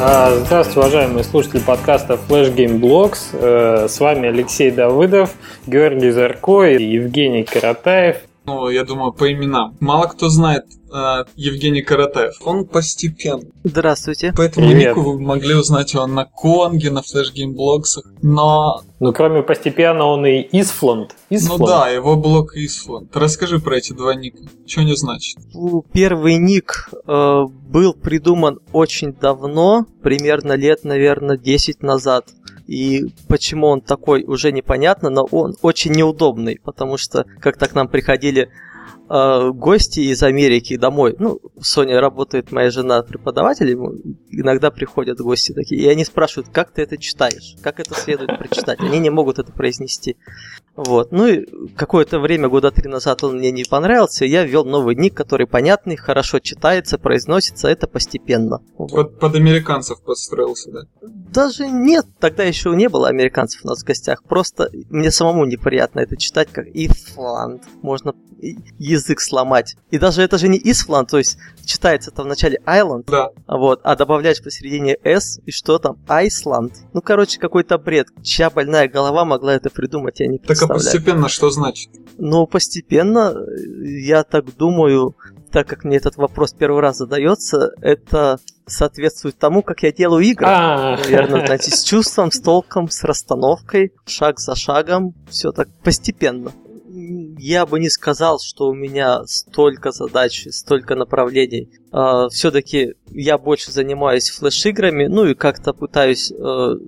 А, здравствуйте, уважаемые слушатели подкаста Flash Game Blogs. Э, с вами Алексей Давыдов, Георгий Зарко и Евгений Каратаев. Ну, я думаю, по именам. Мало кто знает э, Евгений Каратаев. Он постепенно. Здравствуйте. По этому Привет. нику вы могли узнать его на Конге, на Flash Game Blogs. Но... Ну, кроме постепенно, он и Исфланд. Ну да, его блог Исфланд. Расскажи про эти два ника. Что они значат? Первый ник э, был придуман очень давно, примерно лет, наверное, 10 назад. И почему он такой, уже непонятно, но он очень неудобный, потому что как-то к нам приходили э, гости из Америки домой. Ну, Sony работает моя жена преподавателем, иногда приходят гости такие, и они спрашивают, как ты это читаешь, как это следует прочитать. Они не могут это произнести. Вот. Ну и какое-то время, года три назад, он мне не понравился, и я ввел новый ник, который понятный, хорошо читается, произносится, это постепенно. Вот. Под, под американцев подстроился, да? Даже нет, тогда еще не было американцев у нас в гостях, просто мне самому неприятно это читать, как Исланд. Можно язык сломать. И даже это же не Исланд, то есть читается там в начале Island, да. вот, а добавляешь посередине S, и что там? Iceland. Ну, короче, какой-то бред. Чья больная голова могла это придумать, я не представляю. Так а постепенно что значит? Ну, постепенно, я так думаю, так как мне этот вопрос первый раз задается, это соответствует тому, как я делаю игры. А. Наверное, знаете, с чувством, с толком, с расстановкой, шаг за шагом, все так постепенно я бы не сказал, что у меня столько задач, столько направлений. А, Все-таки я больше занимаюсь флеш-играми, ну и как-то пытаюсь uh,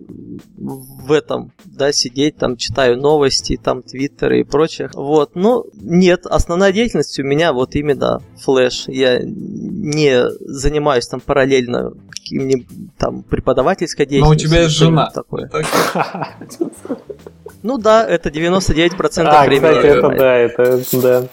в этом, да, сидеть, там, читаю новости, там, твиттеры и прочее. Вот, но нет, основная деятельность у меня вот именно флеш. Я не занимаюсь там параллельно каким-нибудь там преподавательской деятельностью. Но у тебя есть жена. Такое. Ну да, это 99% а, времени. Кстати, это да, это да.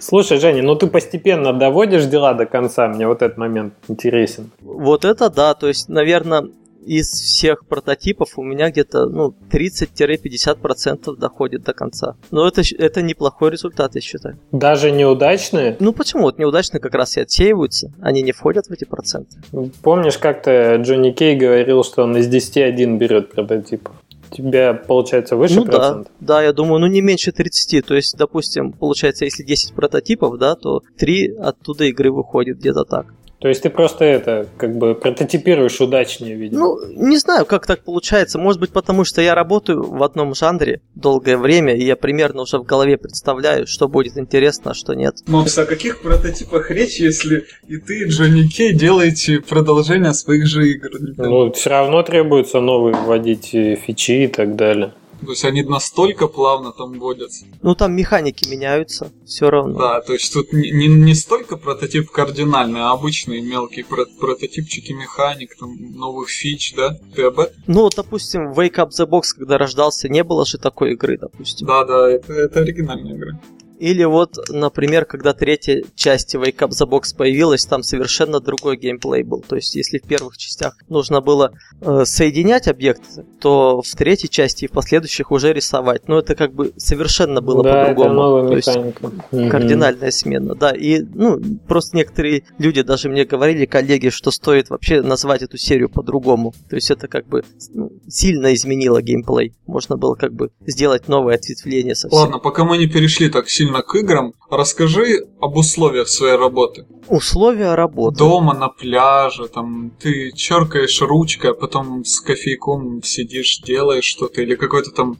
Слушай, Женя, ну ты постепенно доводишь дела до конца, мне вот этот момент интересен. Вот это да, то есть, наверное, из всех прототипов у меня где-то ну, 30-50% доходит до конца. Но это, это неплохой результат, я считаю. Даже неудачные? Ну почему? Вот неудачные как раз и отсеиваются, они не входят в эти проценты. Помнишь, как-то Джонни Кей говорил, что он из 10 один берет прототип? Тебя получается выше ну, процент? Да, да, я думаю, ну не меньше 30. То есть, допустим, получается, если 10 прототипов, да, то 3 оттуда игры выходит где-то так. То есть ты просто это, как бы прототипируешь удачнее, видимо. Ну, не знаю, как так получается. Может быть, потому что я работаю в одном жанре долгое время, и я примерно уже в голове представляю, что будет интересно, а что нет. Макс, о каких прототипах речь, если и ты, и Джонни Кей делаете продолжение своих же игр? Ну, все равно требуется новые вводить фичи и так далее. То есть они настолько плавно там водятся. Ну там механики меняются, все равно. Да, то есть тут не, не, не столько прототип кардинальный, а обычные мелкие про- прототипчики механик, там новых фич, да? Ты об этом? Ну, вот, допустим, Wake Up the Box, когда рождался, не было же такой игры, допустим. Да, да, это, это оригинальная игра. Или вот, например, когда третья часть Wake Up the Box появилась, там совершенно другой геймплей был. То есть, если в первых частях нужно было э, соединять объекты, то в третьей части и в последующих уже рисовать. Но это как бы совершенно было да, по-другому. Это новая механика. То есть, кардинальная смена, да. И, ну, просто некоторые люди даже мне говорили, коллеги, что стоит вообще назвать эту серию по-другому. То есть, это как бы ну, сильно изменило геймплей. Можно было как бы сделать новое ответвление совсем. Ладно, пока мы не перешли так сильно сильно к играм. Расскажи об условиях своей работы. Условия работы? Дома, на пляже, там ты черкаешь ручкой, а потом с кофейком сидишь, делаешь что-то, или какой-то там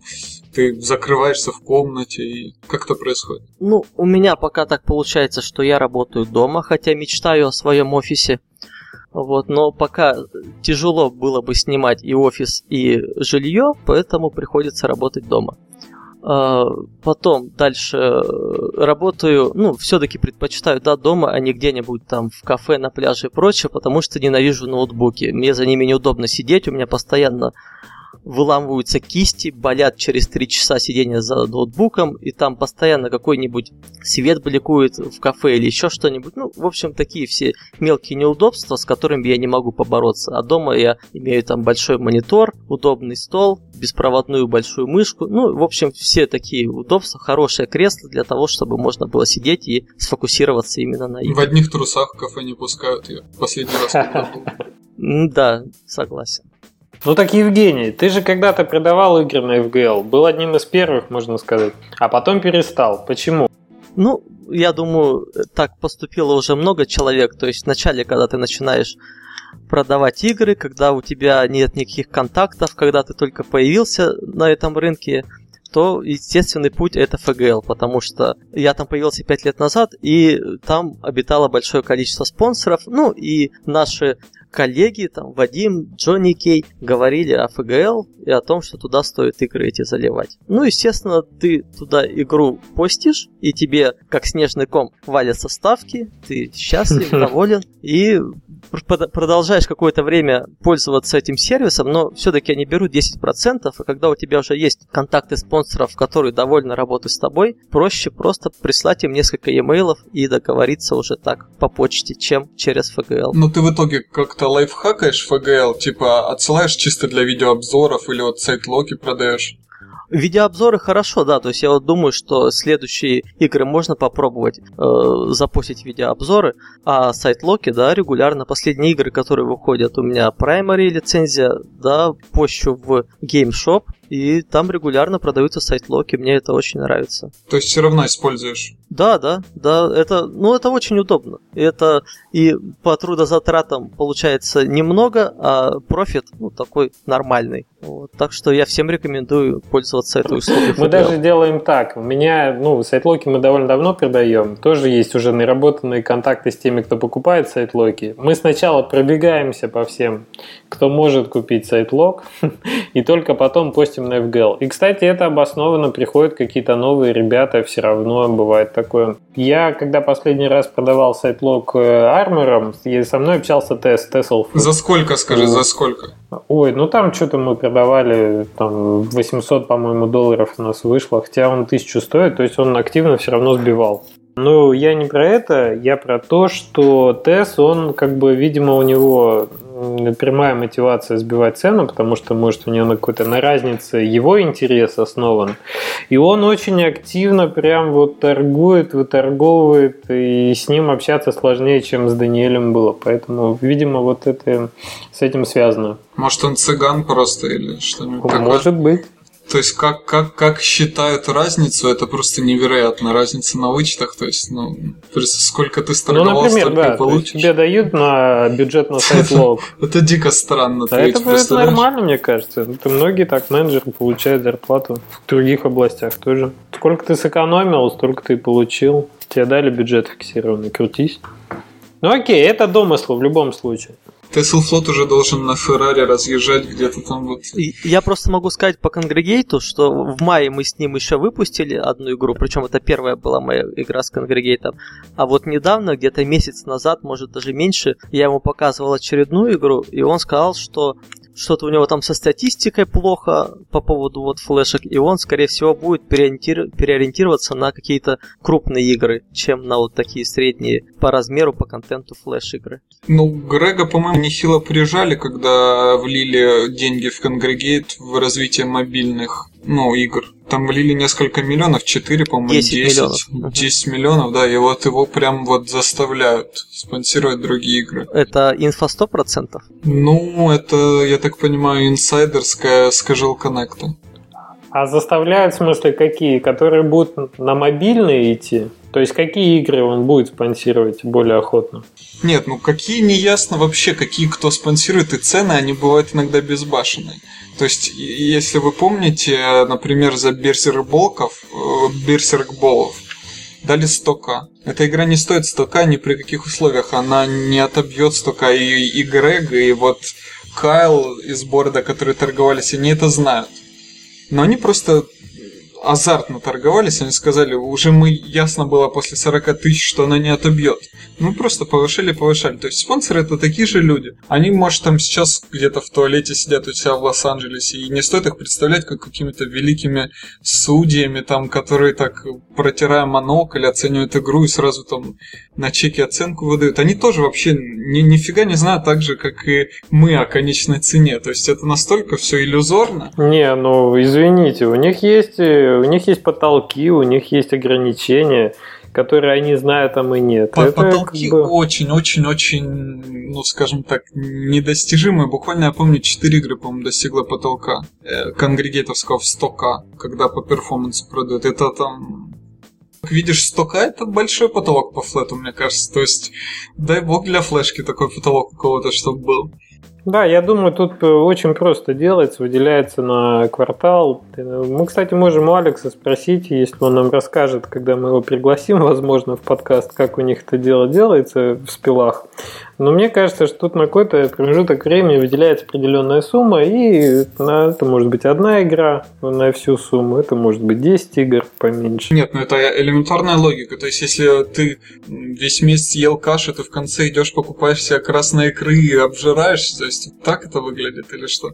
ты закрываешься в комнате, и как это происходит? Ну, у меня пока так получается, что я работаю дома, хотя мечтаю о своем офисе. Вот, но пока тяжело было бы снимать и офис, и жилье, поэтому приходится работать дома. А, потом дальше э, работаю, ну, все-таки предпочитаю, да, дома, а не где-нибудь там в кафе, на пляже и прочее, потому что ненавижу ноутбуки. Мне за ними неудобно сидеть, у меня постоянно выламываются кисти, болят через 3 часа сидения за ноутбуком, и там постоянно какой-нибудь свет бликует в кафе или еще что-нибудь. Ну, в общем, такие все мелкие неудобства, с которыми я не могу побороться. А дома я имею там большой монитор, удобный стол, беспроводную большую мышку. Ну, в общем, все такие удобства, хорошее кресло для того, чтобы можно было сидеть и сфокусироваться именно на игре. В одних трусах в кафе не пускают, я последний раз когда был. Да, согласен. Ну так, Евгений, ты же когда-то продавал игры на FGL, был одним из первых, можно сказать, а потом перестал. Почему? Ну, я думаю, так поступило уже много человек. То есть вначале, когда ты начинаешь продавать игры, когда у тебя нет никаких контактов, когда ты только появился на этом рынке, то естественный путь это ФГЛ, потому что я там появился 5 лет назад, и там обитало большое количество спонсоров, ну и наши коллеги, там, Вадим, Джонни Кей, говорили о ФГЛ и о том, что туда стоит игры эти заливать. Ну, естественно, ты туда игру постишь, и тебе, как снежный ком, валятся ставки, ты счастлив, доволен, и продолжаешь какое-то время пользоваться этим сервисом, но все-таки они берут 10%, и когда у тебя уже есть контакты спонсоров, которые довольно работают с тобой, проще просто прислать им несколько e-mail и договориться уже так по почте, чем через FGL. Ну ты в итоге как-то лайфхакаешь FGL, типа отсылаешь чисто для видеообзоров или вот сайт-локи продаешь? Видеообзоры хорошо, да, то есть я вот думаю, что следующие игры можно попробовать э, запустить видеообзоры, а сайт Локи, да, регулярно. Последние игры, которые выходят, у меня Primary лицензия, да, пощу в Game Shop, и там регулярно продаются сайт-локи, мне это очень нравится. То есть все равно используешь? Да, да, да, это, ну, это очень удобно. Это и по трудозатратам получается немного, а профит, ну, такой нормальный. Вот, так что я всем рекомендую пользоваться этой услугой. Мы даже делаем так. У меня, ну, site lock и мы довольно давно продаем. Тоже есть уже наработанные контакты с теми, кто покупает site lock и. Мы сначала пробегаемся по всем, кто может купить site lock, и только потом постим на FGL. И, кстати, это обоснованно, приходят какие-то новые ребята, все равно бывает такое. Я, когда последний раз продавал site lock Armor ом, со мной общался Тесс, Тесл. За сколько, скажи, за сколько? Ой, ну там что-то мы продавали, там 800, по-моему, долларов у нас вышло, хотя он 1000 стоит, то есть он активно все равно сбивал. Ну, я не про это, я про то, что Тесс, он как бы, видимо, у него прямая мотивация сбивать цену, потому что, может, у него на какой-то на разнице его интерес основан. И он очень активно прям вот торгует, выторговывает, и с ним общаться сложнее, чем с Даниэлем было. Поэтому, видимо, вот это с этим связано. Может, он цыган просто или что-нибудь такое? Может быть. То есть как, как, как считают разницу, это просто невероятно. Разница на вычетах, то есть, ну, сколько ты сторговал, ну, например, столько да, получишь. тебе дают на бюджет на сайт лог. Это дико странно. Да, это нормально, мне кажется. Это многие так менеджеры получают зарплату в других областях тоже. Сколько ты сэкономил, столько ты получил. Тебе дали бюджет фиксированный, крутись. Ну окей, это домысло в любом случае. Теслфлот уже должен на Феррари разъезжать где-то там вот. Я просто могу сказать по Конгрегейту, что в мае мы с ним еще выпустили одну игру, причем это первая была моя игра с Конгрегейтом. А вот недавно, где-то месяц назад, может даже меньше, я ему показывал очередную игру, и он сказал, что что-то у него там со статистикой плохо по поводу вот флешек, и он, скорее всего, будет переориентир... переориентироваться на какие-то крупные игры, чем на вот такие средние по размеру, по контенту флеш-игры. Ну, Грега, по-моему, нехило прижали, когда влили деньги в Конгрегейт в развитие мобильных ну, игр. Там влили несколько миллионов, 4, по-моему, 10. 10 миллионов. 10 миллионов, да, и вот его прям вот заставляют спонсировать другие игры. Это инфа 100%? Ну, это, я так понимаю, инсайдерская скажел коннекта. А заставляют, в смысле, какие? Которые будут на мобильные идти? То есть какие игры он будет спонсировать более охотно? Нет, ну какие не ясно вообще, какие кто спонсирует, и цены, они бывают иногда безбашенные. То есть, если вы помните, например, за Берсерк Болков, э, Берсерк Болов, дали 100к. Эта игра не стоит 100к ни при каких условиях. Она не отобьет 100к. И, и Грег, и вот Кайл из борда, которые торговались, они это знают. Но они просто азартно торговались, они сказали, уже мы ясно было после 40 тысяч, что она не отобьет. Ну, просто повышали, повышали. То есть спонсоры это такие же люди. Они, может, там сейчас где-то в туалете сидят у себя в Лос-Анджелесе, и не стоит их представлять как какими-то великими судьями, там, которые так, протирая монокль, оценивают игру и сразу там на чеке оценку выдают. Они тоже вообще ни, нифига не знают так же, как и мы о конечной цене. То есть это настолько все иллюзорно. Не, ну извините, у них есть, у них есть потолки, у них есть ограничения которые они знают, а мы нет. По- Это Потолки как бы- очень-очень-очень, ну скажем так, недостижимые. Буквально я помню, 4 игры, по-моему, достигла потолка э, конгрегейтовского в 100к, когда по перформансу продают. Это там видишь, 100к это большой потолок по флету, мне кажется. То есть, дай бог для флешки такой потолок у кого-то, чтобы был. Да, я думаю, тут э, очень просто делается, выделяется на квартал. Мы, кстати, можем у Алекса спросить, если он нам расскажет, когда мы его пригласим, возможно, в подкаст, как у них это дело делается в спилах. Но мне кажется, что тут на какой-то промежуток времени выделяется определенная сумма, и на- это может быть одна игра на всю сумму, это может быть 10 игр поменьше. Нет, ну это элементарная логика. То есть, если ты весь месяц ел каши, ты в конце идешь, покупаешь себе красные икры и обжираешься, то есть так это выглядит или что?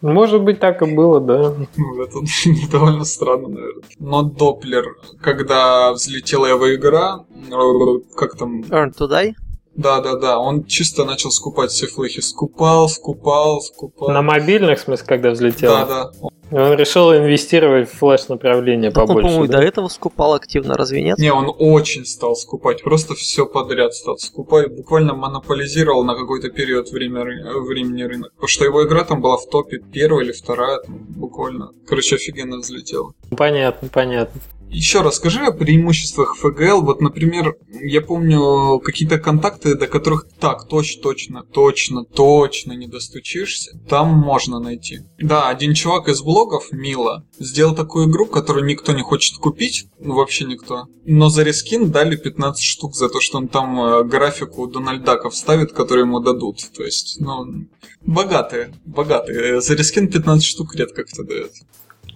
Может быть, так и было, да. Это довольно странно, наверное. Но Доплер, когда взлетела его игра, э, как там, Earn to Die? Да-да-да, он чисто начал скупать все флехи. Скупал, скупал, скупал. На мобильных, в смысле, когда взлетел. Да-да. Он решил инвестировать в флеш-направление Так он, побольше. по-моему, и да? до этого скупал активно, разве нет? Не, он очень стал скупать, просто все подряд стал скупать, буквально монополизировал на какой-то период время, времени рынок. Потому что его игра там была в топе первая или вторая, там, буквально. Короче, офигенно взлетела. Понятно, понятно. Еще расскажи о преимуществах ФГЛ. Вот, например, я помню какие-то контакты, до которых так, точно, точно, точно, точно не достучишься. Там можно найти. Да, один чувак из блогов, Мила, сделал такую игру, которую никто не хочет купить, ну вообще никто. Но за рескин дали 15 штук за то, что он там э, графику Дональдака вставит, которую ему дадут. То есть, ну, богатые, богатые. За рескин 15 штук редко кто дает.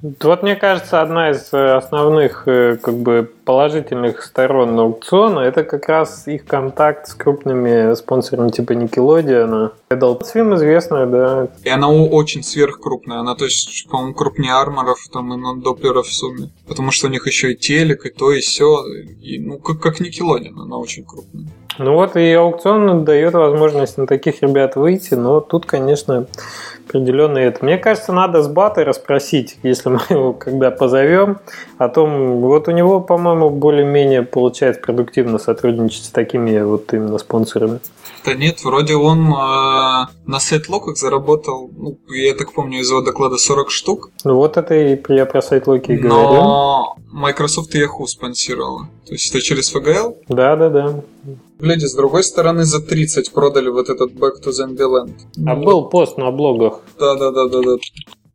Вот мне кажется, одна из э, основных э, как бы положительных сторон аукциона это как раз их контакт с крупными спонсорами типа. Adult Swim известная, да. И она очень сверхкрупная. Она, то есть, по-моему, крупнее арморов там, и нон-доплеров в сумме. Потому что у них еще и телек, и то, и все. И, ну, как, как Никелодин, она очень крупная. Ну вот и аукцион дает возможность на таких ребят выйти, но тут, конечно, определенно это. Мне кажется, надо с Бата расспросить, если мы его когда позовем, о том, вот у него, по-моему, более-менее получается продуктивно сотрудничать с такими вот именно спонсорами. Да нет, вроде он э, на сайт-локах заработал, ну, я так помню, из его доклада 40 штук. Ну вот это и я про сайт Локи и говорю. Но Microsoft и Yahoo спонсировала. То есть это через FGL. Да, да, да. Гляди, с другой стороны, за 30 продали вот этот Back to Zombieland. А был пост на блогах. Да-да-да-да-да.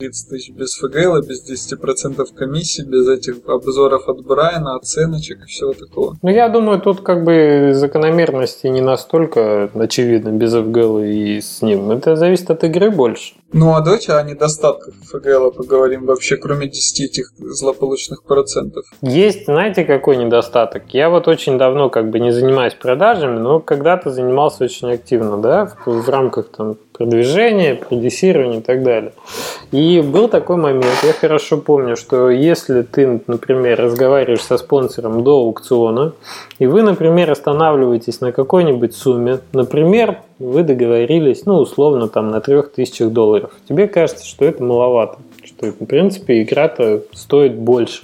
30 тысяч без ФГЛ, без 10% комиссии, без этих обзоров от Брайана, оценочек и всего такого. Ну, я думаю, тут как бы закономерности не настолько очевидно без FGL и с ним. Это зависит от игры больше. Ну а давайте о недостатках ФГЛ поговорим вообще, кроме 10 этих злополучных процентов. Есть, знаете, какой недостаток? Я вот очень давно как бы не занимаюсь продажами, но когда-то занимался очень активно, да, в, в рамках там продвижения, продюсирования и так далее. И был такой момент, я хорошо помню, что если ты, например, разговариваешь со спонсором до аукциона, и вы, например, останавливаетесь на какой-нибудь сумме, например, вы договорились, ну, условно, там, на 3000 долларов, тебе кажется, что это маловато, что, в принципе, игра-то стоит больше.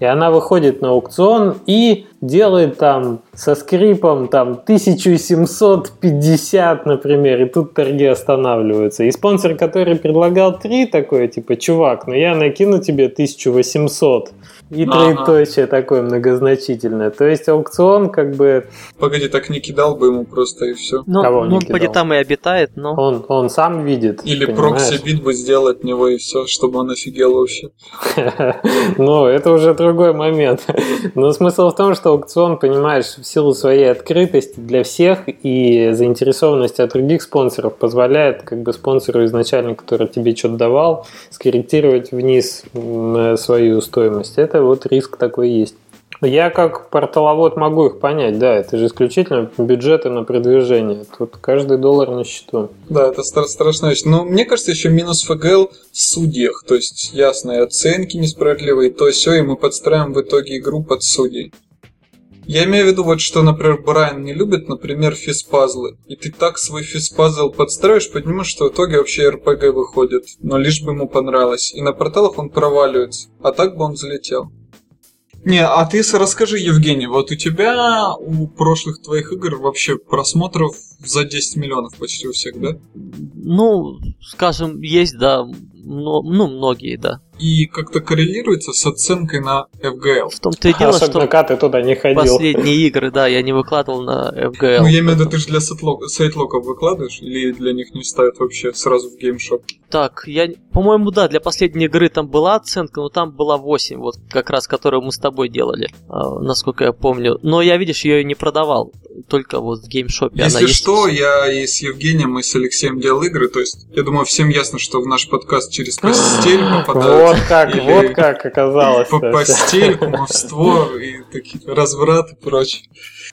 И она выходит на аукцион и делает там со скрипом там 1750, например, и тут торги останавливаются. И спонсор, который предлагал 3, такой, типа, чувак, ну я накину тебе 1800. И троеточие такое многозначительное. То есть аукцион как бы Погоди, так не кидал бы ему просто и все. Ну, Кого ну он поди там и обитает, но... он, он сам видит. Или proxy bid бы сделать от него и все, чтобы он офигел вообще. Ну, это уже другой момент. Но смысл в том, что аукцион, понимаешь, в силу своей открытости для всех и заинтересованности от других спонсоров позволяет как бы спонсору изначально, который тебе что-то давал, скорректировать вниз м, свою стоимость. Это вот риск такой есть. Я как порталовод могу их понять, да, это же исключительно бюджеты на продвижение. Тут каждый доллар на счету. Да, это стра-. Но мне кажется, еще минус ФГЛ в судьях. То есть, ясные оценки несправедливые, то все, и мы подстраиваем в итоге игру под судей. Я имею в виду вот, что, например, Брайан не любит, например, физпазлы. И ты так свой физпазл подстраиваешь, понимаешь, что в итоге вообще РПГ выходит. Но лишь бы ему понравилось. И на порталах он проваливается. А так бы он взлетел. Не, а ты расскажи, Евгений, вот у тебя у прошлых твоих игр вообще просмотров за 10 миллионов почти у всех, да? Ну, скажем, есть, да, но, ну, многие, да. И как-то коррелируется с оценкой на FGL. В том-то и дело, Особенно, что ты туда не ходил. последние игры, да, я не выкладывал на FGL. Ну, я имею в виду, ты же для sitelock- sitelock ов выкладываешь, или для них не ставят вообще сразу в Game Shop? Так, я, по-моему, да, для последней игры там была оценка, но там была 8, вот как раз, которую мы с тобой делали, а, насколько я помню. Но я, видишь, ее не продавал, только вот в геймшопе она Если есть. что, я и с Евгением, и с Алексеем делал игры, то есть, я думаю, всем ясно, что в наш подкаст через постель попадают. Вот как, вот как оказалось. по- Постель, кумовство и такие разврат и прочее.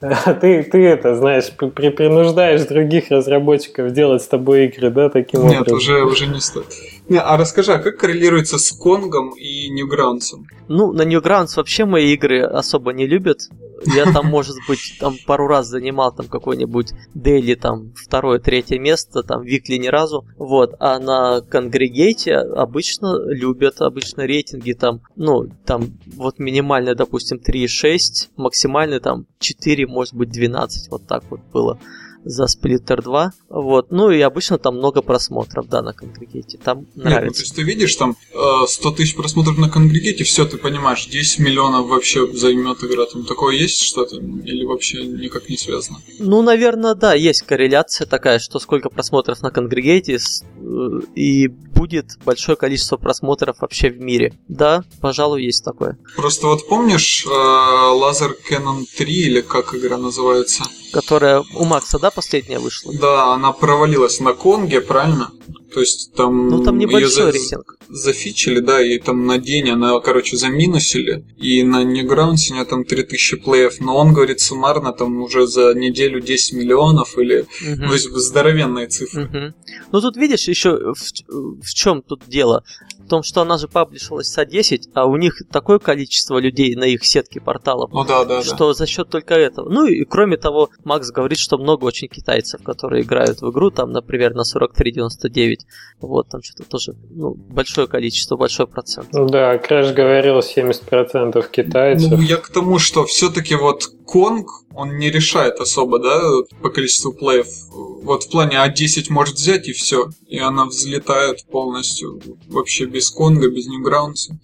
Ты, ты это, знаешь, при- при- принуждаешь других разработчиков делать с тобой игры, да, таким Нет, образом? уже, уже не стоит. Не, а расскажи, а как коррелируется с Конгом и Ньюграундсом? Ну, на Newgrounds вообще мои игры особо не любят. Я там, может быть, там пару раз занимал там какой-нибудь дейли, там, второе, третье место, там, викли ни разу. Вот. А на Конгрегейте обычно любят, обычно рейтинги там, ну, там, вот минимальный, допустим, 3,6, максимальный там 4, может быть, 12, вот так вот было за Splitter 2. Вот. Ну и обычно там много просмотров, да, на Конгрегейте. Там Нет, ну, то нравится. есть ты видишь там э, 100 тысяч просмотров на Конгрегете, все, ты понимаешь, 10 миллионов вообще займет игра. Там такое есть что-то? Или вообще никак не связано? Ну, наверное, да, есть корреляция такая, что сколько просмотров на Конгрегейте с- э, и будет большое количество просмотров вообще в мире. Да, пожалуй, есть такое. Просто вот помнишь э, Laser Canon 3 или как игра называется? Которая у Макса, да, последняя вышла? Да, она провалилась на Конге, правильно? То есть там... Ну, там небольшой за- рейтинг. Зафичили, да, и там на день она, короче, заминусили. И на Newgrounds у него там 3000 плеев. Но он говорит суммарно там уже за неделю 10 миллионов или... Мгм. То есть здоровенные цифры. Мгм. Ну тут видишь еще в, чем тут дело? В том, что она же паблишилась с А10, а у них такое количество людей на их сетке порталов, Ну да, да, да. что за счет только этого. Ну и кроме того, Макс говорит, что много очень китайцев, которые играют в игру, там, например, на 4399. Вот, там что-то тоже, ну, большое количество, большой процент. Да, Крэш говорил 70% китайцев. Ну, я к тому, что все-таки вот Конг, он не решает особо, да, по количеству плеев. Вот в плане А10 может взять и все, и она взлетает полностью, вообще без Конга, без Ньюграунса.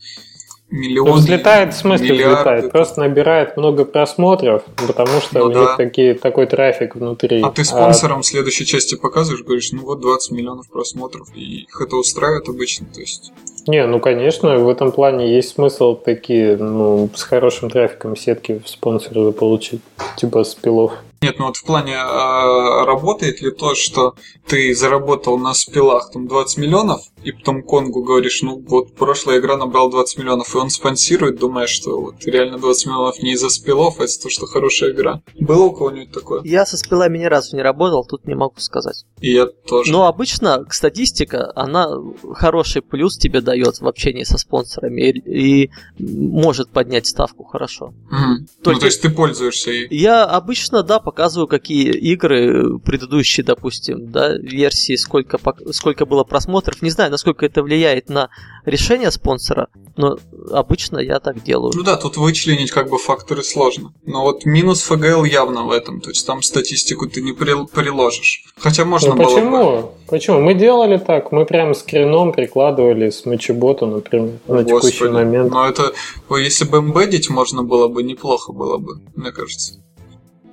Миллионы, взлетает, в смысле миллиарды. взлетает? Просто набирает много просмотров, потому что Ну у да. них такие, такой трафик внутри. А ты спонсорам следующей части показываешь, говоришь, ну вот 20 миллионов просмотров, и их это устраивает обычно, то есть... Не, ну конечно, в этом плане есть смысл такие, ну, с хорошим трафиком сетки спонсоры получить, типа спилов. Нет, ну вот в плане а, работает ли то, что ты заработал на спилах там 20 миллионов, и потом Конгу говоришь, ну вот прошлая игра набрал 20 миллионов, и он спонсирует, думая, что вот реально 20 миллионов не из-за спилов, а из-за того, что хорошая игра. Было у кого-нибудь такое? Я со спилами ни разу не работал, тут не могу сказать. И я тоже. Но обычно статистика, она хороший плюс тебе дает в общении со спонсорами и, и может поднять ставку хорошо. Мгм. только- Ну, то есть ты пользуешься ей. Я обычно, да, показываю, какие игры предыдущие, допустим, да, версии, сколько, сколько было просмотров. Не знаю, насколько это влияет на решение спонсора, но обычно я так делаю. Ну да, тут вычленить как бы факторы сложно. Но вот минус ФГЛ явно в этом, то есть там статистику ты не прил- приложишь. Хотя можно Ну было бы. почему? Почему? Мы делали так, мы прям скрином прикладывали с матчебота, например, на Господи. текущий момент. Но это, ой, если бы эмбедить можно было бы, неплохо было бы, мне кажется.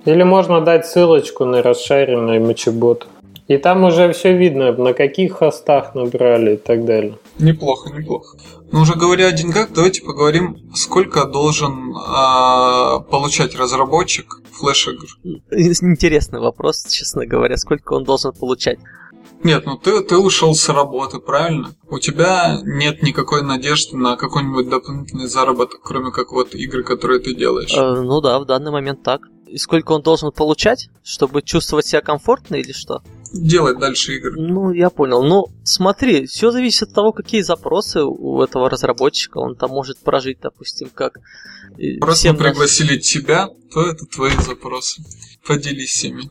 Или можно дать ссылочку на расшаренный матчебот. И там уже все видно, на каких хостах набрали и так далее. Неплохо, неплохо. Но уже говоря о деньгах, давайте поговорим, сколько должен а, получать разработчик флеш-игр. Интересный вопрос, честно говоря, сколько он должен получать. Нет, ну ты, ты ушел с работы, правильно? У тебя нет никакой надежды на какой-нибудь дополнительный заработок, кроме как вот игры, которые ты делаешь. Э, ну да, в данный момент так. И сколько он должен получать, чтобы чувствовать себя комфортно или что? Делать дальше игры. Ну, я понял. Ну, смотри, все зависит от того, какие запросы у этого разработчика. Он там может прожить, допустим, как... э, Просто всем мы нас- пригласили тебя, то это твои запросы. Поделись ими.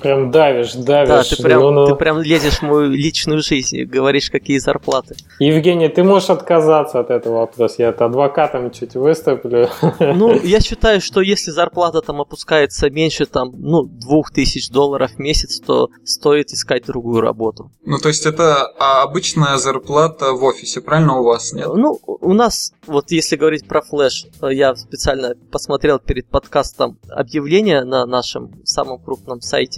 Прям давишь, давишь. Да, ты прям, Ну, ну. ты прям лезешь в мою личную жизнь и говоришь, какие зарплаты. Евгений, ты можешь отказаться от этого вопроса. Я это адвокатом чуть выступлю. Ну, я считаю, что если зарплата там опускается меньше, там, ну, двух тысяч долларов в месяц, то стоит искать другую работу. Ну, то есть это а, обычная зарплата в офисе, правильно у вас, нет? Ну, у нас, вот если говорить про флеш, я специально посмотрел перед подкастом объявление на нашем самом крупном сайте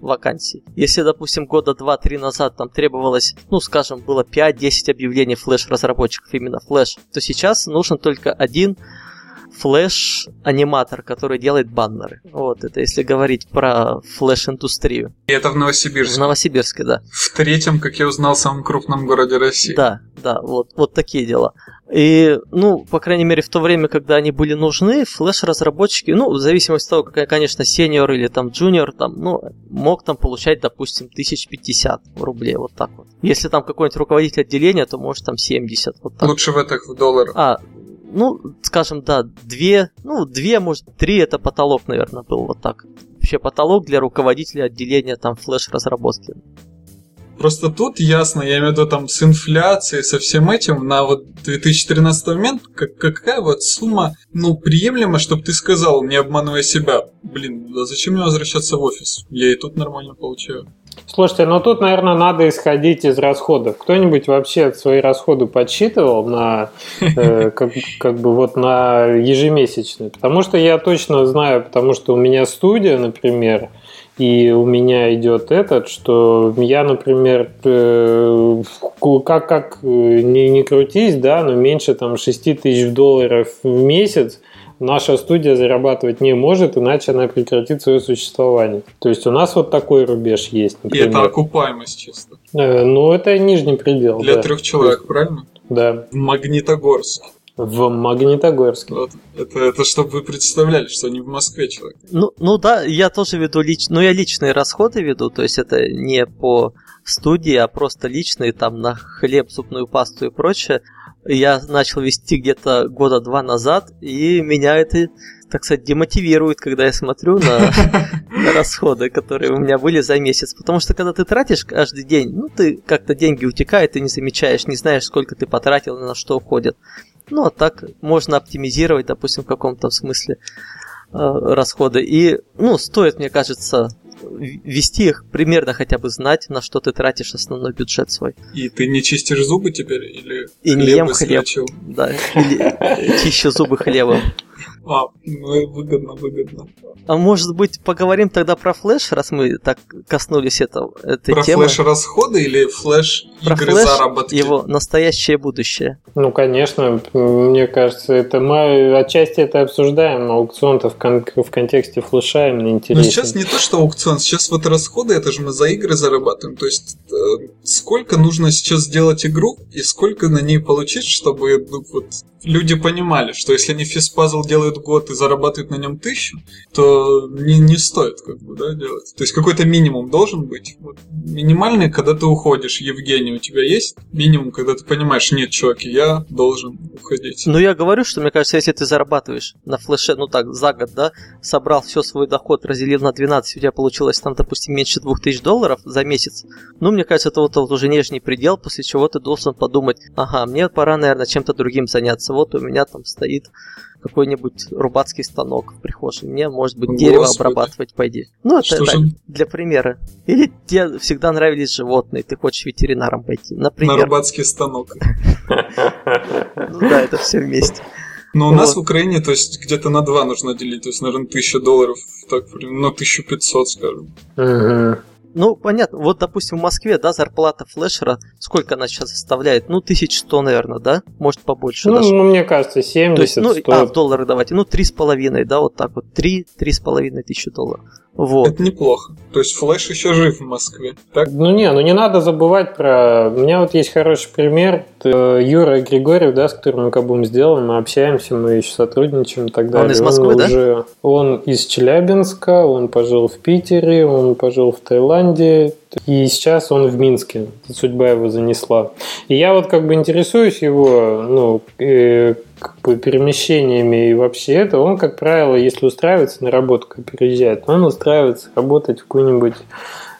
вакансий. Если, допустим, года 2-3 назад там требовалось, ну, скажем, было 5-10 объявлений флеш-разработчиков, именно флеш, то сейчас нужен только один флеш-аниматор, который делает баннеры. Вот, это если говорить про флеш-индустрию. И это в В Новосибирске. Новосибирске, да. В третьем, как я узнал, самом крупном городе России. Да, да, вот, вот такие дела. И, ну, по крайней мере, в то время, когда они были нужны, флеш-разработчики, ну, в зависимости от того, какая, конечно, сеньор или там джуниор, там, ну, мог там получать, допустим, 1050 рублей, вот так вот. Если там какой-нибудь руководитель отделения, то может там 70, вот так. Лучше в это в долларах. А, ну, скажем, да, две, ну, две, может, три это потолок, наверное, был вот так. Вообще потолок для руководителя отделения там флеш-разработки. Просто тут ясно, я имею в виду там с инфляцией, со всем этим, на вот 2013 момент, как, какая вот сумма, ну, приемлема, чтобы ты сказал, не обманывая себя, блин, а зачем мне возвращаться в офис? Я и тут нормально получаю. Слушайте, ну тут, наверное, надо исходить из расходов. Кто-нибудь вообще свои расходы подсчитывал на э, как, как бы вот на ежемесячные? Потому что я точно знаю, потому что у меня студия, например, и у меня идет этот, что я, например, э, как, как э, не, не крутись, да, но меньше там 6 тысяч долларов в месяц наша студия зарабатывать не может, иначе она прекратит свое существование. То есть у нас вот такой рубеж есть, И это например. окупаемость чисто. Э, Ну, это нижний предел. Для да. трех человек, правильно? Да, В Магнитогорск. в Магнитогорске. Вот. Это, это чтобы вы представляли, что не в Москве человек. Ну, ну да, я тоже веду лич... ну я личные расходы веду, то есть это не по студии, а просто личные, там на хлеб, зубную пасту и прочее. Я начал вести где-то года два назад, и меня это, так сказать, демотивирует, когда я смотрю на, расходы, которые у меня были за месяц. Потому что когда ты тратишь каждый день, ну ты как-то деньги утекают, ты не замечаешь, не знаешь, сколько ты потратил, на что уходит. Ну, а так можно оптимизировать, допустим, в каком-то смысле э, расходы. И, ну, стоит, мне кажется, вести их, примерно хотя бы знать, на что ты тратишь основной бюджет свой. И ты не чистишь зубы теперь? Или И не ем хлеб. Да, или чищу зубы хлебом. А, ну выгодно, выгодно. А может быть, поговорим тогда про флеш, раз мы так коснулись этого, этой Про темы? флеш-расходы или Про флеш-игры флеш, заработки? его настоящее будущее. Ну, конечно, мне кажется, это мы отчасти это обсуждаем, аукцион-то в, кон- в контексте флеша именно Но интересен. Ну, сейчас не то, что аукцион, сейчас вот расходы, это же мы за игры зарабатываем. То есть э, сколько нужно сейчас сделать игру и сколько на ней получить, чтобы ну, вот, люди понимали, что если они физпазл делают год и зарабатывают на нем тысячу, то не, не стоит как бы, да, делать. То есть какой-то минимум должен быть. Вот, минимальный, когда ты уходишь. Евгений, у тебя есть минимум, когда ты понимаешь, нет, чуваки, я должен уходить. Ну, я говорю, что, мне кажется, если ты зарабатываешь на флеше, ну так, за год, да, собрал все свой доход, разделил на 12, у тебя получилось там, допустим, меньше 2000 долларов за месяц, ну, мне кажется, это вот, вот уже нижний предел, после чего ты должен подумать, ага, мне пора, наверное, чем-то другим заняться. Вот у меня там стоит какой-нибудь рубацкий станок в прихожей. Мне, может быть, дерево Господи. обрабатывать пойди. Ну, это Что так, же для примера. Или тебе всегда нравились животные, ты хочешь ветеринаром пойти. на Например. рыбацкий станок? Ну да, это все вместе. Но у нас Вот. в Украине, то есть где-то на два нужно делить, то есть, наверное, 1000 долларов, так, ну, 1500, скажем. Ну, понятно. Вот, допустим, в Москве, да, зарплата флешера, сколько она сейчас составляет? Ну, 1100, наверное, да? Может, побольше Ну, даже. ну, мне кажется, 70, То есть, ну, 100. а, в доллары давайте. Ну, три с половиной, да, вот так вот. Три, три с половиной тысячи долларов. Вот. Это неплохо. То есть флеш еще жив в Москве. Так? Ну не, ну не надо забывать про... У меня вот есть хороший пример. Это Юра Григорьев, да, с которым мы Кабум сделали, мы общаемся, мы еще сотрудничаем и так далее. из Москвы, да? уже... Он из Челябинска, он пожил в Питере, он пожил в Таиланде, и сейчас он в Минске. Судьба его занесла. И я вот как бы интересуюсь его, ну, э, как бы, перемещениями и вообще это, он, как правило, если устраивается на работу, как переезжает, он устраивается работать в какую-нибудь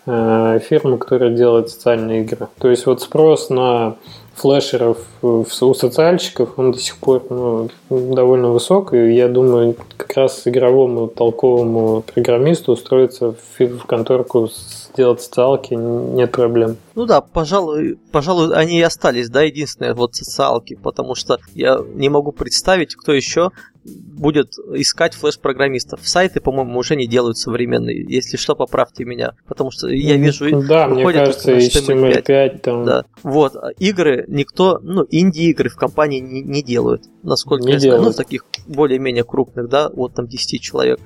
э, фирму, которая делает социальные игры. То есть вот спрос на флешеров у социальщиков, он до сих пор ну, довольно высок, и я думаю, как раз игровому толковому программисту устроиться в, в конторку сделать социалки нет проблем. Ну да, пожалуй, пожалуй, они и остались, да, единственные вот социалки, потому что я не могу представить, кто еще будет искать флеш-программистов. Сайты, по-моему, уже не делают современные. Если что, поправьте меня. Потому что я вижу... Да, мне кажется, HTML5 HTML5 там... Да. Вот. А игры никто... Ну, инди-игры в компании не, не делают. Насколько не я делают. знаю. Ну, таких более-менее крупных, да, вот там 10 человек.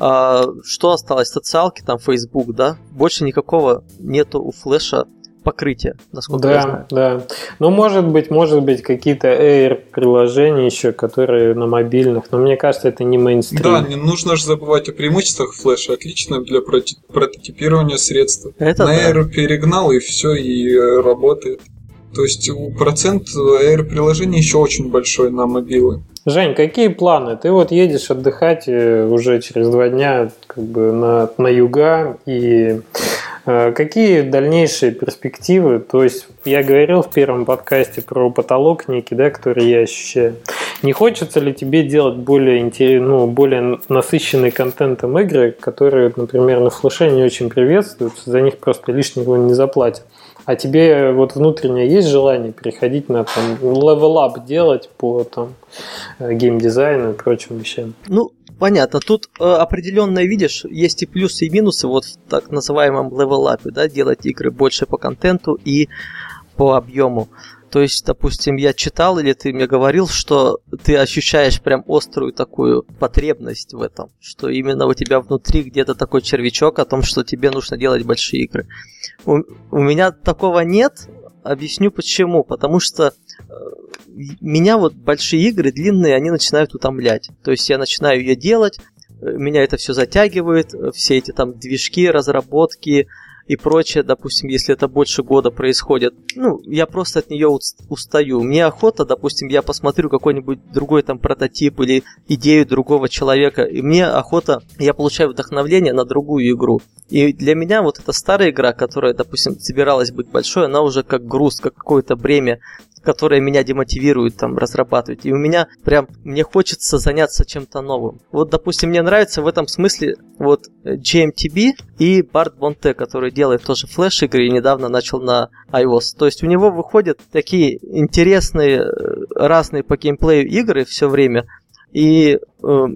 А, что осталось? Социалки, там Facebook, да? Больше никакого нету у флеша покрытия, насколько да, я знаю. Да, Ну, может быть, может быть, какие-то Air-приложения еще, которые на мобильных, но мне кажется, это не мейнстрим. Да, не нужно же забывать о преимуществах флеша. Отличное для прототипирования средства. Это на да. Air перегнал, и все, и э, работает. То есть процент Air-приложений еще очень большой на мобилы. Жень, какие планы? Ты вот едешь отдыхать э, уже через два дня как бы на, на юга, и э, какие дальнейшие перспективы? То есть я говорил в первом подкасте про потолок некий, да, который я ощущаю. Не хочется ли тебе делать более, интерес, ну, более насыщенный контентом игры, которые, например, на флеше не очень приветствуются, за них просто лишнего не заплатят? А тебе вот внутреннее есть желание переходить на там up делать по там геймдизайну и прочим вещам? Ну, понятно. Тут э, определенно, видишь, есть и плюсы, и минусы вот в так называемом up, да, делать игры больше по контенту и по объему. То есть, допустим, я читал или ты мне говорил, что ты ощущаешь прям острую такую потребность в этом, что именно у тебя внутри где-то такой червячок о том, что тебе нужно делать большие игры. У, у меня такого нет, объясню почему. Потому что э, меня вот большие игры длинные, они начинают утомлять. То есть я начинаю ее делать, э, меня это все затягивает, э, все эти там движки, разработки, и прочее, допустим, если это больше года происходит, ну, я просто от нее устаю. Мне охота, допустим, я посмотрю какой-нибудь другой там прототип или идею другого человека, и мне охота, я получаю вдохновление на другую игру. И для меня вот эта старая игра, которая, допустим, собиралась быть большой, она уже как груз, как какое-то бремя которая меня демотивирует там разрабатывать. И у меня прям, мне хочется заняться чем-то новым. Вот, допустим, мне нравится в этом смысле вот GMTB и Bart Bonte, который делает тоже флеш-игры и недавно начал на iOS. То есть у него выходят такие интересные, э, разные по геймплею игры все время, и э,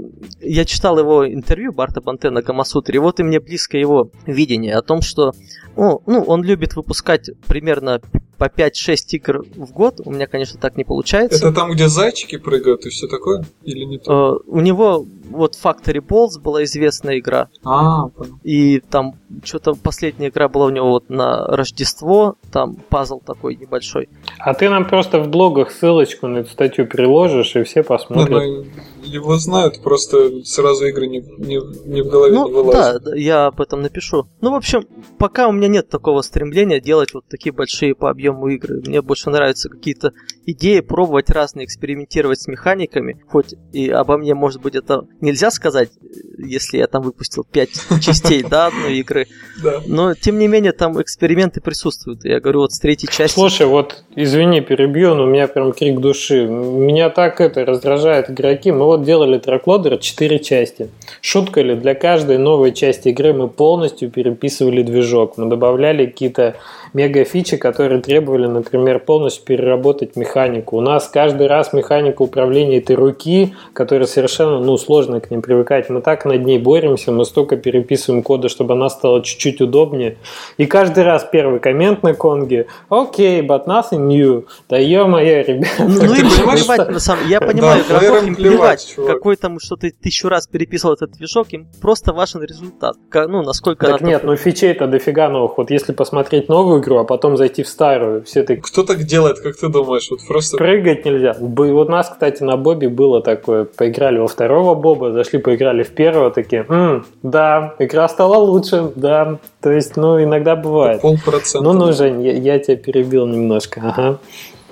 я читал его интервью Барта Банте на Камасутре, вот и мне близко его видение о том, что ну, ну, он любит выпускать примерно по 5-6 игр в год. У меня, конечно, так не получается. Это там, где зайчики прыгают и все такое? Или не то? Э, у него вот Factory Balls была известная игра. А, понял. И там что-то последняя игра была у него вот на Рождество. Там пазл такой небольшой. А ты нам просто в блогах ссылочку на эту статью приложишь, и все посмотрят. Ну, его знают, просто сразу игры не, не, не в голове ну, не вылазят. Да, я об этом напишу. Ну, в общем, пока у меня нет такого стремления делать вот такие большие по объему игры. Мне больше нравятся какие-то идеи, пробовать разные, экспериментировать с механиками. Хоть и обо мне, может быть, это нельзя сказать, если я там выпустил 5 частей, да, одной игры. Да. Но, тем не менее, там эксперименты присутствуют. Я говорю, вот с третьей части... Слушай, вот, извини, перебью, но у меня прям крик души. Меня так это раздражает игроки. Мы вот делали траклодер 4 части. Шутка ли, для каждой новой части игры мы полностью переписывали движок. Мы добавляли какие-то мега-фичи, которые требовали, например, полностью переработать механику. У нас каждый раз механика управления этой руки, которая совершенно, ну, сложно к ней привыкать. Мы так над ней боремся, мы столько переписываем кода, чтобы она стала чуть-чуть удобнее. И каждый раз первый коммент на конге окей, okay, but nothing new. Да ё-моё, ребята. Ну, им плевать, на самом Я понимаю, да, игроков им плевать, какой там, что ты тысячу раз переписывал этот движок, им просто важен результат. Ну, насколько Так нет, ну фичей-то дофига новых. Вот если посмотреть новую игру, а потом зайти в старую, все так... Кто так делает, как ты думаешь? Вот просто... Прыгать нельзя. Вот у нас, кстати, на Бобе было такое. Поиграли во второго Боба, зашли, поиграли в первого, такие, М, да, игра стала лучше, да. То есть, ну, иногда бывает. Полпроцента. Ну, ну, Жень, я, я тебя перебил немножко, ага.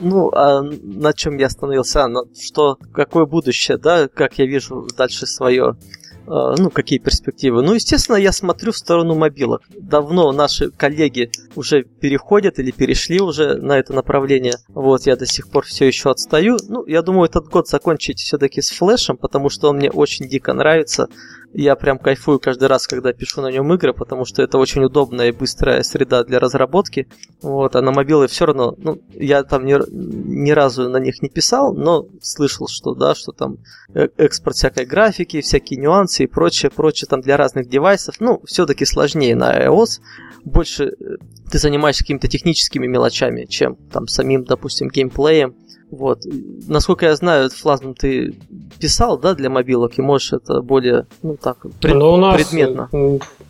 Ну, а на чем я остановился? На, что, какое будущее, да, как я вижу дальше свое Э, ну, какие перспективы. Ну, естественно, я смотрю в сторону мобилок. Давно наши коллеги уже переходят или перешли уже на это направление. Вот, я до сих пор все еще отстаю. Ну, я думаю, этот год закончить все-таки с флешем, потому что он мне очень дико нравится. Я прям кайфую каждый раз, когда пишу на нем игры, потому что это очень удобная и быстрая среда для разработки. Вот, а на мобилы все равно, ну, я там ни, ни разу на них не писал, но слышал, что, да, что там э, экспорт всякой графики, всякие нюансы и прочее, прочее там для разных девайсов. Ну, все-таки сложнее на iOS. Больше э, ты занимаешься какими-то техническими мелочами, чем там самим, допустим, геймплеем. Вот. Насколько я знаю, Флазм ты писал, да, для мобилок, и можешь это более, ну так, пред, но у нас, предметно.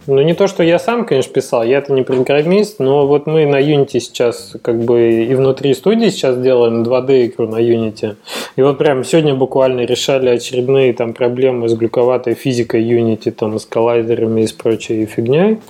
Ну, не то, что я сам, конечно, писал, я-то не программист, но вот мы на Unity сейчас, как бы, и внутри студии сейчас делаем 2D-игру на Unity. И вот прям сегодня буквально решали очередные там проблемы с глюковатой физикой Unity, там, с коллайдерами и с прочей фигней.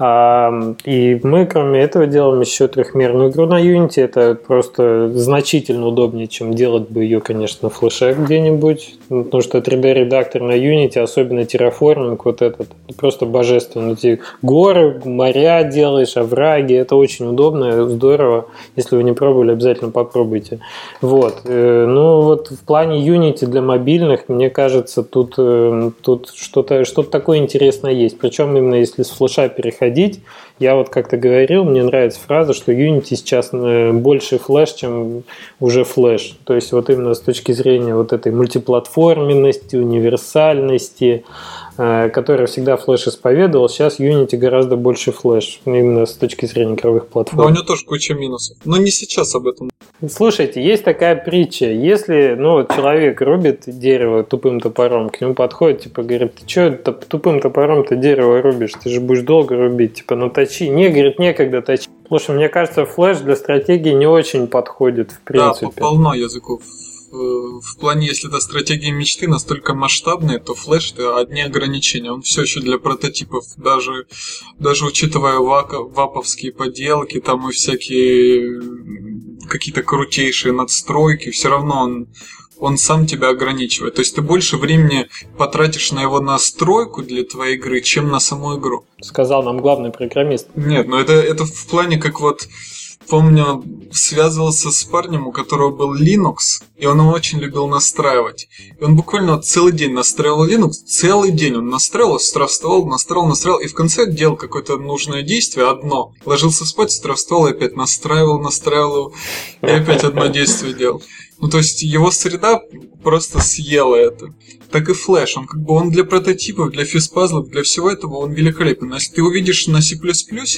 И мы, кроме этого, делаем еще трехмерную игру на Unity. Это просто значительно удобнее, чем делать бы ее, конечно, в флеше где-нибудь. Потому что 3D-редактор на Unity, особенно Terraforming, вот этот, просто божественно. Эти горы, моря делаешь, овраги. Это очень удобно, здорово. Если вы не пробовали, обязательно попробуйте. Вот. Э, ну, вот в плане Unity для мобильных, мне кажется, тут, э, тут что-то что такое интересное есть. Причем именно если с флеша переходить ходить. Я вот как-то говорил, мне нравится фраза, что Unity сейчас э, больше флеш, чем уже флеш. То есть вот именно с точки зрения вот этой мультиплатформенности, универсальности, который всегда флеш исповедовал, сейчас Unity гораздо больше флеш, именно с точки зрения игровых платформ. Да, у него тоже куча минусов. Но не сейчас об этом. Слушайте, есть такая притча. Если ну, человек рубит дерево тупым топором, к нему подходит, типа, говорит, ты что тупым топором-то дерево рубишь? Ты же будешь долго рубить. Типа, ну точи. Не, говорит, некогда точи. Слушай, мне кажется, флеш для стратегии не очень подходит, в принципе. Да, полно языков Э, в плане, если это стратегия мечты настолько масштабная, то флеш это одни ограничения. Он все еще для прототипов, даже, даже учитывая вака, ваповские поделки, там и всякие какие-то крутейшие надстройки, все равно он, он сам тебя ограничивает. То есть ты больше времени потратишь на его настройку для твоей игры, чем на саму игру. Сказал нам главный программист. Нет, ну это, это в плане как вот помню, связывался с парнем, у которого был Linux, и он его очень любил настраивать. И он буквально целый день настраивал Linux, целый день он настраивал, с настраивал, настраивал, и в конце делал какое-то нужное действие, одно. Ложился спать, с и опять настраивал, настраивал и опять одно действие делал. Ну, то есть его среда просто съела это так и Flash. Он как бы он для прототипов, для физпазлов, для всего этого он великолепен. Если ты увидишь на C++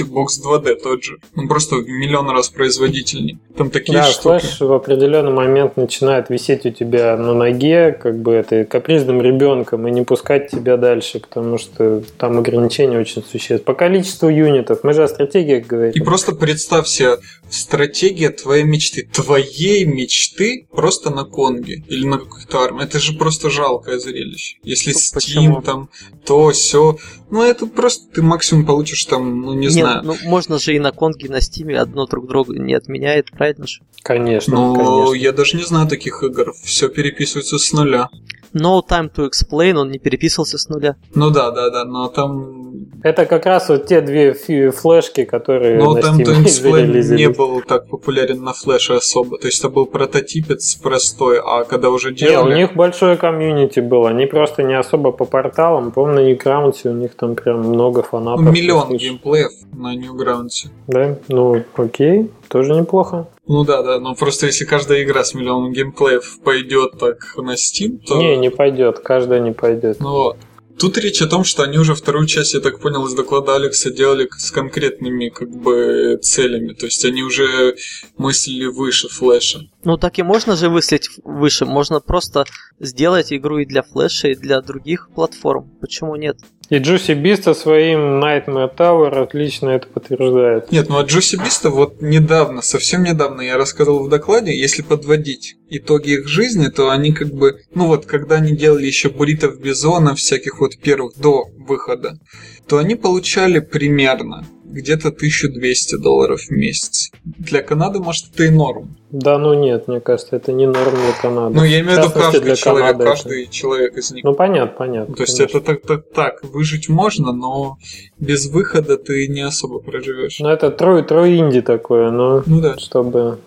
бокс 2D тот же, он просто в миллион раз производительнее. Там такие да, штуки. Flash в определенный момент начинает висеть у тебя на ноге, как бы это капризным ребенком, и не пускать тебя дальше, потому что там ограничения очень существенные. По количеству юнитов. Мы же о стратегиях говорим. И просто представь себе стратегия твоей мечты. Твоей мечты просто на Конге или на какой-то армии. Это же просто жалкое зрелище. Если ну, Steam почему? там, то все. Ну, это просто ты максимум получишь там, ну, не Нет, знаю. Ну, можно же и на конге, и на стиме одно друг друга не отменяет, правильно же? Конечно, Ну, конечно. я даже не знаю таких игр. Все переписывается с нуля. No Time to Explain, он не переписывался с нуля. Ну да, да, да, но там... Это как раз вот те две флешки, которые No Time to Explain не был так популярен на флеше особо. То есть это был прототипец простой, а когда уже делали... Не, у них большое комьюнити было, они просто не особо по порталам. Помню, на Newgrounds у них там прям много фанатов. Миллион геймплеев на Newgrounds. Да? Ну, окей, тоже неплохо. Ну да, да, но просто если каждая игра с миллионом геймплеев пойдет так на Steam, то... Не, не пойдет, каждая не пойдет. Ну вот. Тут речь о том, что они уже вторую часть, я так понял, из доклада Алекса делали с конкретными как бы целями. То есть они уже мыслили выше флеша. Ну так и можно же мыслить выше. Можно просто сделать игру и для флеша, и для других платформ. Почему нет? И Джуси Биста своим Nightmare Tower отлично это подтверждает. Нет, ну а Джуси Биста вот недавно, совсем недавно я рассказывал в докладе, если подводить итоги их жизни, то они как бы, ну вот, когда они делали еще буритов Бизона, всяких вот первых до выхода, то они получали примерно где-то 1200 долларов в месяц. Для Канады, может, это и норм. Да, ну нет, мне кажется, это не норм для Канады. Ну, я имею в виду каждый для человек, Канады каждый это- человек из них. Ну, понятно, понятно. То есть конечно. это так, так, так, выжить можно, но без выхода ты не особо проживешь. Ну, это трой, трой инди такое, но Ну да. чтобы,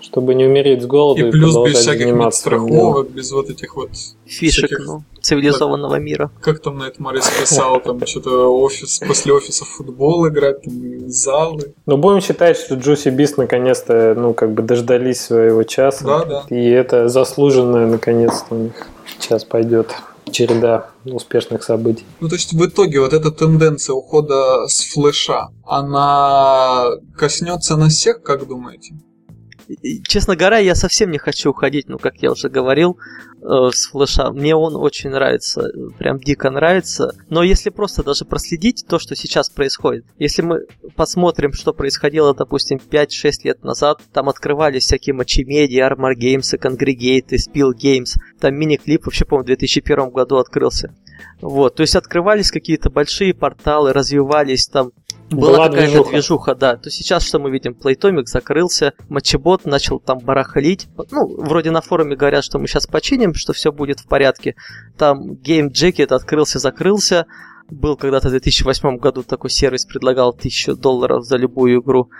чтобы не умереть с голоду И и, плюс без всяких этим делом. медстраховок, без вот этих вот... Фишек, Всяких- ну, цивилизованного мира. Как там на этом Морис писал, там что-то офис, после офиса футбол играть, там залы. Но будем считать, что Juicy Beast наконец-то, ну, как бы дождались своего часа. Да, да. И это заслуженное, наконец-то, у них сейчас пойдет череда успешных событий. Ну, то есть в итоге вот эта тенденция ухода с флеша, она коснется нас всех, как думаете? Честно говоря, я совсем не хочу уходить, ну, как я уже говорил, э, с флеша. Мне он очень нравится, прям дико нравится. Но если просто даже проследить то, что сейчас происходит, если мы посмотрим, что происходило, допустим, 5-6 лет назад, там открывались всякие матчи-медиа, Armor Games, Congregate, Spill Games, там мини-клип вообще, по-моему, в 2001 году открылся. Вот, то есть открывались какие-то большие порталы, развивались там была, Была какая-то движуха. движуха. да. То сейчас что мы видим? Playtomic закрылся, Матчебот начал там барахлить. Ну, вроде на форуме говорят, что мы сейчас починим, что все будет в порядке. Там Game Jacket открылся, закрылся. Был когда-то в 2008 году такой сервис, предлагал 1000 долларов за любую игру.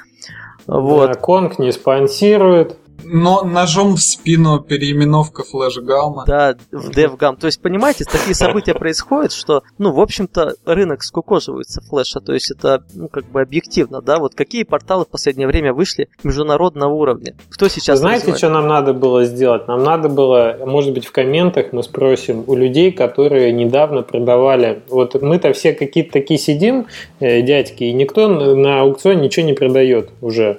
Вот. Да, Конг не спонсирует. Но ножом в спину переименовка флеш-гамма. Да, в DevGam. То есть, понимаете, такие события происходят, что, ну, в общем-то, рынок скукоживается флеша. То есть, это, ну, как бы объективно, да. Вот какие порталы в последнее время вышли международного уровня? Кто сейчас Знаете, развивает? что нам надо было сделать? Нам надо было, может быть, в комментах мы спросим у людей, которые недавно продавали. Вот мы-то все какие-то такие сидим, э, дядьки, и никто на на аукционе ничего не продает уже.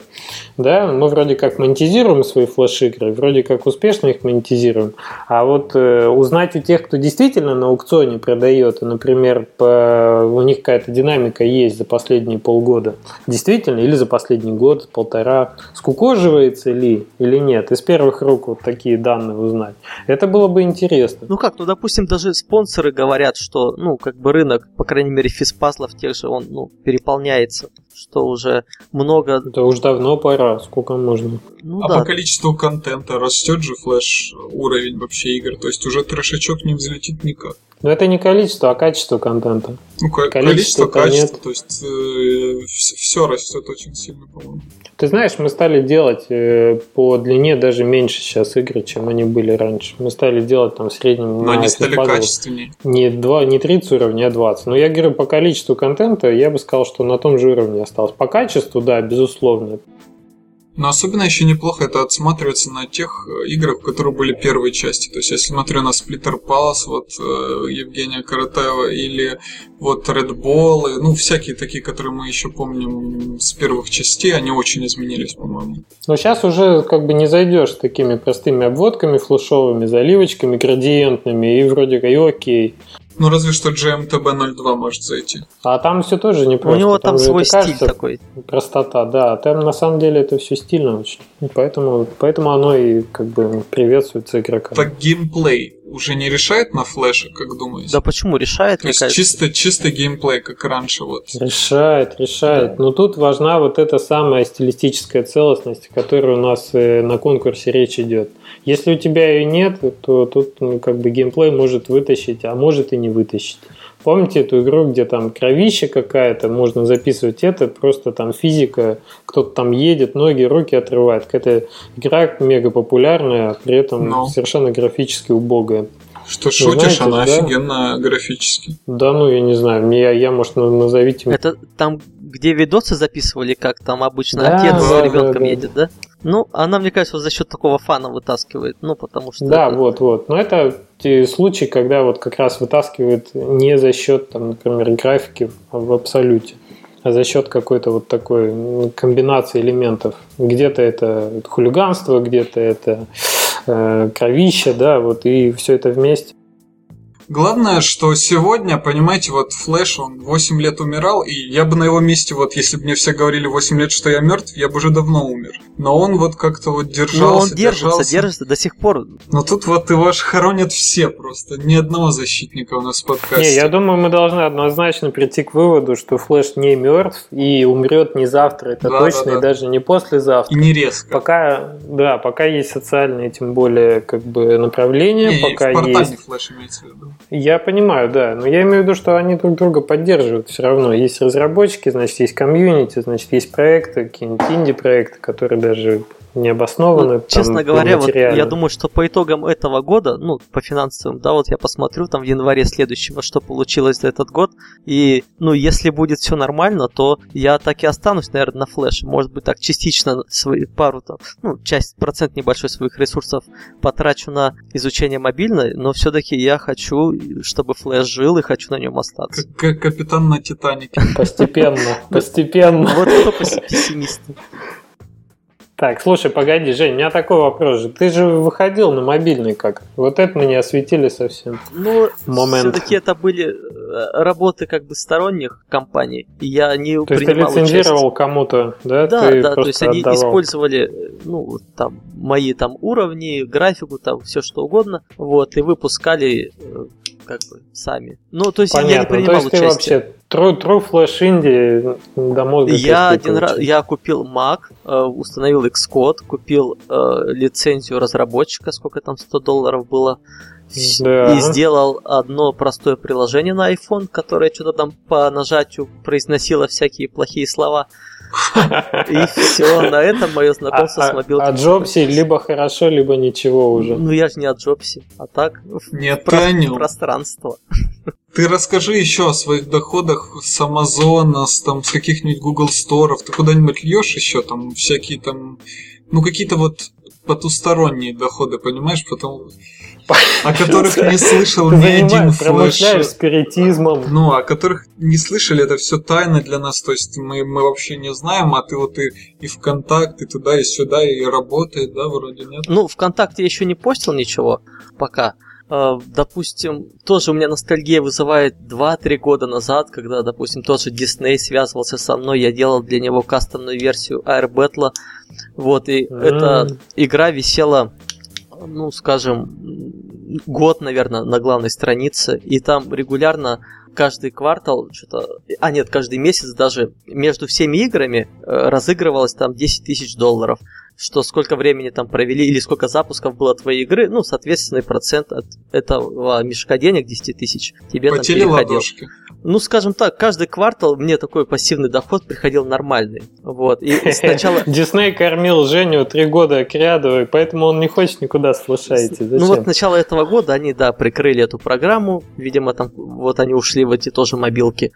Да, мы вроде как монетизируем свои флеш-игры, вроде как успешно их монетизируем. А вот э, узнать у тех, кто действительно на аукционе продает, например, по, у них какая-то динамика есть за последние полгода, действительно, или за последний год, полтора, скукоживается ли или нет, из первых рук вот такие данные узнать. Это было бы интересно. Ну как, ну допустим, даже спонсоры говорят, что, ну, как бы рынок, по крайней мере, физпазлов тех же, он, ну, переполняется, что уже много, Это уж давно пора, сколько можно. ну а да, по количеству контента растет же флеш уровень вообще игр. То есть уже трешачок не взлетит никак. Но это не количество, а качество контента. Ну, ко- Количество-то количество, качество, нет. то есть все растет очень сильно, по-моему. Ты знаешь, мы стали делать э, по длине даже меньше сейчас игры, чем они были раньше. Мы стали делать там в среднем Но на они стали физпазлах качественнее. не, 2, не 30 уровней, а 20. Но я говорю, по количеству контента я бы сказал, что на том же уровне осталось. По качеству, да, безусловно. Но особенно еще неплохо это отсматривается на тех э, играх, которые были первые части. То есть, если смотрю на Splitter Palace, вот э, Евгения Каратаева, или вот Red Ball, ну, всякие такие, которые мы еще помним с первых частей, они очень изменились, по-моему. Но сейчас уже как бы не зайдешь с такими простыми обводками флешовыми, заливочками, градиентными, и вроде и окей. Ну, разве что GMTB02 может зайти. А там все тоже не у просто. него там же свой стиль кажется такой. Простота, да. Там на самом деле это все стильно очень. Поэтому, поэтому оно и как бы приветствуется игрокам. Так геймплей уже не решает на флеше, как думаете? Да почему решает, То мне есть кажется. чисто, чисто геймплей, как раньше вот. Решает, решает. Но тут важна вот эта самая стилистическая целостность, о которой у нас э, на конкурсе речь идет. Если у тебя ее нет, то тут ну, как бы геймплей может вытащить, а может и не вытащить. Помните эту игру, где там кровища какая-то, можно записывать это, просто там физика, кто-то там едет, ноги, руки отрывает. Какая-то игра мега популярная, а при этом Ну. совершенно графически убогая. Что шутишь, знаете, она да? офигенно графически. Да, ну я не знаю, мне, я, может, на- назовите. Это там, где видосы записывали, как там обычно Да, отец да, с ребенком да, да. едет, да? Ну, она, мне кажется, вот за счет такого фана вытаскивает. Ну, потому что. Да, это- вот, вот. Но это те случаи, когда вот как раз вытаскивает не за счет, там, например, графики в абсолюте, а за счет какой-то вот такой комбинации элементов. Где-то это хулиганство, где-то это кровище, да, вот и все это вместе. Главное, что сегодня, понимаете, вот Флэш, он 8 лет умирал, и я бы на его месте, вот если бы мне все говорили 8 лет, что я мертв, я бы уже давно умер. Но он вот как-то вот держался, Ну, он держится, держался. держится до сих пор. Но тут вот его ж хоронят все просто. Ни одного защитника у нас в подкасте. Не, я думаю, мы должны однозначно прийти к выводу, что Флэш не мертв и умрет не завтра, это Да, точно, да, да. и даже не послезавтра. И не резко. Пока, да, пока есть социальные, тем более, как бы направления, Не, пока в есть. Флэш имеется в виду. Я понимаю, да, но я имею в виду, что они друг друга поддерживают все равно. Есть разработчики, значит, есть комьюнити, значит, есть проекты, какие-нибудь инди-проекты, которые даже не обоснованы. Ну, честно говоря, вот я думаю, что по итогам этого года, ну, по финансовым, да, вот я посмотрю там в январе следующего, что получилось за этот год, и, ну, если будет все нормально, то я так и останусь, наверное, на флеше. Может быть, так частично свои пару там, ну, часть, процент небольшой своих ресурсов потрачу на изучение мобильной, но все-таки я хочу, чтобы флеш жил и хочу на нем остаться. Как, капитан на Титанике. Постепенно, постепенно. Вот кто пес- пессимист. Так, слушай, погоди, Жень, у меня такой вопрос же. Ты же выходил на мобильный как? Вот это мы не осветили совсем. Ну, Момент. все-таки это были э, работы как бы сторонних компаний, и я не То есть ты принимал лицензировал кому-то, да? Да, ты да, то есть они отдавал. использовали, э, ну, там, мои там уровни, графику, там, все что угодно, вот, и выпускали э, как бы сами. Ну, то есть я не Понятно. То принимал есть ты участие. вообще true, true Flash Indie до мозга Я один раз, я купил Mac, э, установил Xcode, купил э, лицензию разработчика, сколько там 100 долларов было, Да. и сделал одно простое приложение на iPhone, которое что-то там по нажатию произносило всякие плохие слова. И все, на этом мое знакомство а, с мобилкой. а Джобси либо хорошо, либо ничего уже. Ну я же не от Джобси, а так в Нет, про- о пространство. Ты расскажи еще о своих доходах с Амазона, с, там, с каких-нибудь Google Сторов. Ты куда-нибудь льешь еще там всякие там, ну какие-то вот потусторонние доходы, понимаешь, потом о которых не слышал ни один промышляешь спиритизмом. Ну, о которых не слышали, это все тайна для нас, то есть мы, мы вообще не знаем, а ты вот и, и ВКонтакт, и туда, и сюда, и работает, да, вроде нет? Ну, ВКонтакте я еще не постил ничего пока. Э, Допустим, тоже у меня ностальгия вызывает 2-3 года назад, когда, допустим, тот же Дисней связывался со мной, я делал для него кастомную версию Air Battle. Вот, и М. эта игра висела, ну, скажем, год, наверное, на главной странице, и там регулярно каждый квартал, что-то, а нет, каждый месяц даже между всеми играми э, разыгрывалось там 10 тысяч долларов. Что сколько времени там провели или сколько запусков было твоей игры, ну, соответственный процент от этого мешка денег 10 тысяч тебе Потели там переходил. ладошки. Ну, скажем так, каждый квартал мне такой пассивный доход приходил нормальный. Вот. И сначала Дисней кормил Женю три года к ряду, и поэтому он не хочет никуда слушайте. Ну вот с начала этого года они, да, прикрыли эту программу. Видимо, там вот они ушли в эти тоже мобилки.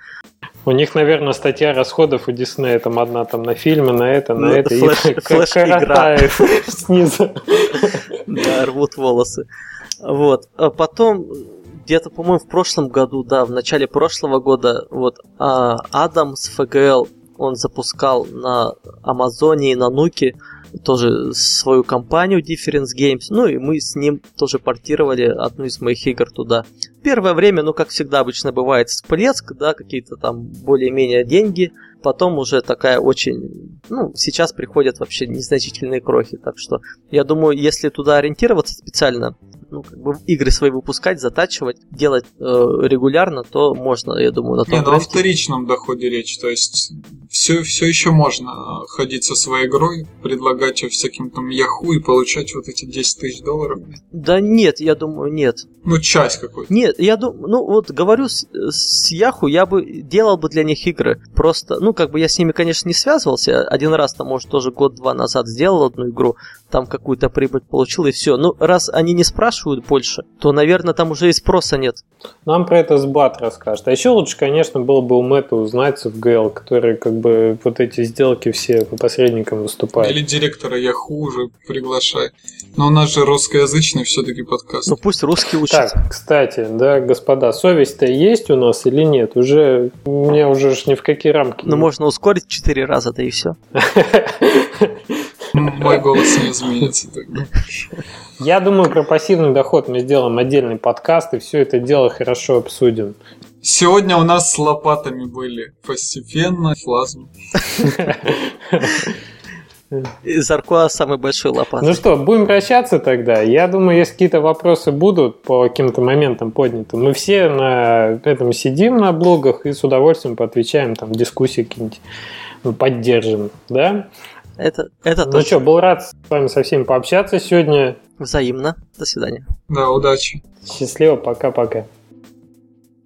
У них, наверное, статья расходов у Диснея там одна там на фильмы, на это, на Ну, это. и так флеш-игра. коротает снизу. Да, рвут волосы. Вот. А потом, где-то, по-моему, в прошлом году, да, в начале прошлого года, вот а, Адам с ФГЛ, он запускал на Амазоне и на Нуке тоже свою компанию Difference Games, ну и мы с ним тоже портировали одну из моих игр туда. Первое время, ну как всегда обычно бывает, всплеск, да, какие-то там более-менее деньги, потом уже такая очень, ну сейчас приходят вообще незначительные крохи, так что я думаю, если туда ориентироваться специально, ну, как бы игры свои выпускать, затачивать, делать э, регулярно, то можно, я думаю, на том Не, ну о вторичном доходе речь, то есть все, все еще можно ходить со своей игрой, предлагать ее всяким там Яху и получать вот эти 10 тысяч долларов. Да нет, я думаю, нет. Ну, часть какой-то. Нет, я думаю, ну вот говорю с, с Яху, я бы делал бы для них игры. Просто, ну как бы я с ними, конечно, не связывался. Один раз там, может, тоже год-два назад сделал одну игру, там какую-то прибыль получил и все. Ну, раз они не спрашивают больше, то, наверное, там уже и спроса нет. Нам про это Сбат расскажет. А еще лучше, конечно, было бы у Мэтта узнать в ГЛ, который как бы вот эти сделки все по посредникам выступает. Или директора Яху уже приглашай. Но у нас же русскоязычный все-таки подкаст. Ну пусть русский учат. Так, кстати, да, господа, совесть-то есть у нас или нет? Уже у меня уже ж ни в какие рамки. Ну, можно ускорить 4 раза, да и все. Мой голос не изменится тогда. Я думаю, про пассивный доход мы сделаем отдельный подкаст и все это дело хорошо обсудим. Сегодня у нас с лопатами были постепенно, флазм. Заркуа самый большой лопат. Ну что, будем прощаться тогда. Я думаю, если какие-то вопросы будут по каким-то моментам подняты, мы все на этом сидим на блогах и с удовольствием поотвечаем, там, дискуссии какие-нибудь поддержим, да? Это, это Ну точно. что, был рад с вами со всеми пообщаться сегодня. Взаимно. До свидания. Да, удачи. Счастливо, пока-пока.